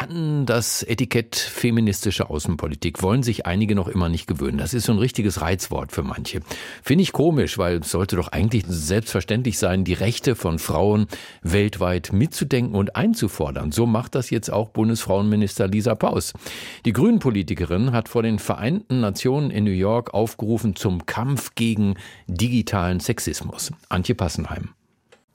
an das Etikett feministische Außenpolitik wollen sich einige noch immer nicht gewöhnen. Das ist so ein richtiges Reizwort für manche. Finde ich komisch, weil es sollte doch eigentlich selbstverständlich sein, die Rechte von Frauen weltweit mitzudenken und einzufordern. So macht das jetzt auch Bundesfrauenminister Lisa Paus. Die Grünen-Politikerin hat vor den Vereinten Nationen in New York aufgerufen zum Kampf gegen digitalen Sexismus. Antje Passenheim.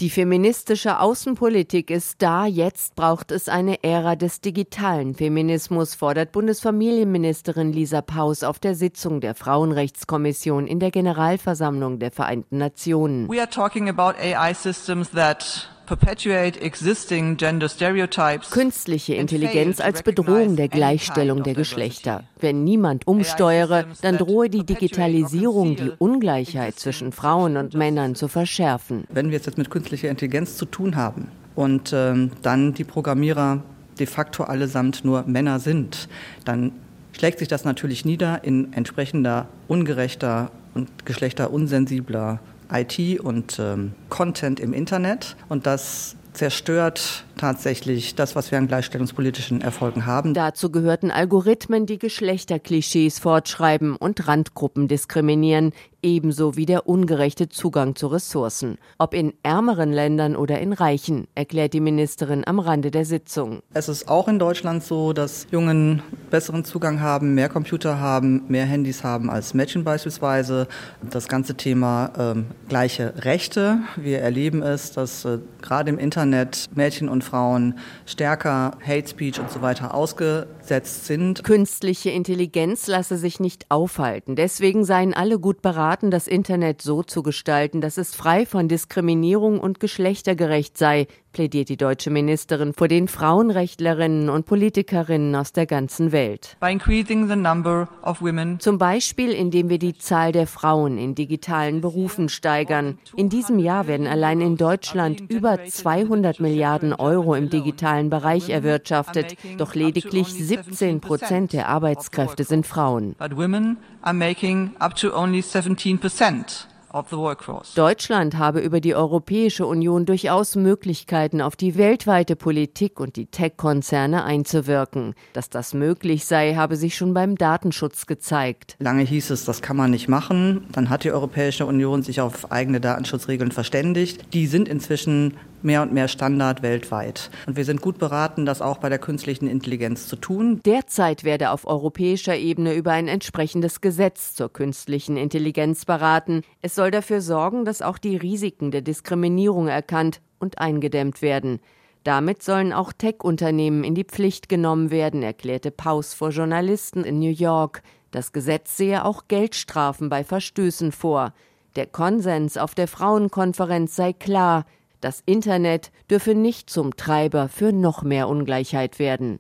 Die feministische Außenpolitik ist da, jetzt braucht es eine Ära des digitalen Feminismus, fordert Bundesfamilienministerin Lisa Paus auf der Sitzung der Frauenrechtskommission in der Generalversammlung der Vereinten Nationen. We are talking about AI systems that Künstliche Intelligenz als Bedrohung der Gleichstellung der Geschlechter. Wenn niemand umsteuere, dann drohe die Digitalisierung die Ungleichheit zwischen Frauen und Männern zu verschärfen. Wenn wir es jetzt mit künstlicher Intelligenz zu tun haben und ähm, dann die Programmierer de facto allesamt nur Männer sind, dann schlägt sich das natürlich nieder in entsprechender ungerechter und geschlechterunsensibler IT und ähm, Content im Internet. Und das zerstört tatsächlich das, was wir an gleichstellungspolitischen Erfolgen haben. Dazu gehörten Algorithmen, die Geschlechterklischees fortschreiben und Randgruppen diskriminieren, ebenso wie der ungerechte Zugang zu Ressourcen. Ob in ärmeren Ländern oder in reichen, erklärt die Ministerin am Rande der Sitzung. Es ist auch in Deutschland so, dass Jungen besseren Zugang haben, mehr Computer haben, mehr Handys haben als Mädchen beispielsweise. Das ganze Thema ähm, gleiche Rechte. Wir erleben es, dass äh, gerade im Internet Mädchen und Frauen stärker Hate Speech und so weiter ausgesetzt sind. Künstliche Intelligenz lasse sich nicht aufhalten. Deswegen seien alle gut beraten, das Internet so zu gestalten, dass es frei von Diskriminierung und geschlechtergerecht sei, plädiert die deutsche Ministerin vor den Frauenrechtlerinnen und Politikerinnen aus der ganzen Welt. Zum Beispiel, indem wir die Zahl der Frauen in digitalen Berufen steigern. In diesem Jahr werden allein in Deutschland über 200 Milliarden Euro im digitalen Bereich erwirtschaftet, doch lediglich 17 Prozent der Arbeitskräfte sind Frauen. But women are making up to only 17 percent. Deutschland habe über die Europäische Union durchaus Möglichkeiten, auf die weltweite Politik und die Tech-Konzerne einzuwirken. Dass das möglich sei, habe sich schon beim Datenschutz gezeigt. Lange hieß es, das kann man nicht machen. Dann hat die Europäische Union sich auf eigene Datenschutzregeln verständigt. Die sind inzwischen mehr und mehr Standard weltweit. Und wir sind gut beraten, das auch bei der künstlichen Intelligenz zu tun. Derzeit werde auf europäischer Ebene über ein entsprechendes Gesetz zur künstlichen Intelligenz beraten. Es soll dafür sorgen, dass auch die Risiken der Diskriminierung erkannt und eingedämmt werden. Damit sollen auch Tech-Unternehmen in die Pflicht genommen werden, erklärte Paus vor Journalisten in New York. Das Gesetz sehe auch Geldstrafen bei Verstößen vor. Der Konsens auf der Frauenkonferenz sei klar, das Internet dürfe nicht zum Treiber für noch mehr Ungleichheit werden.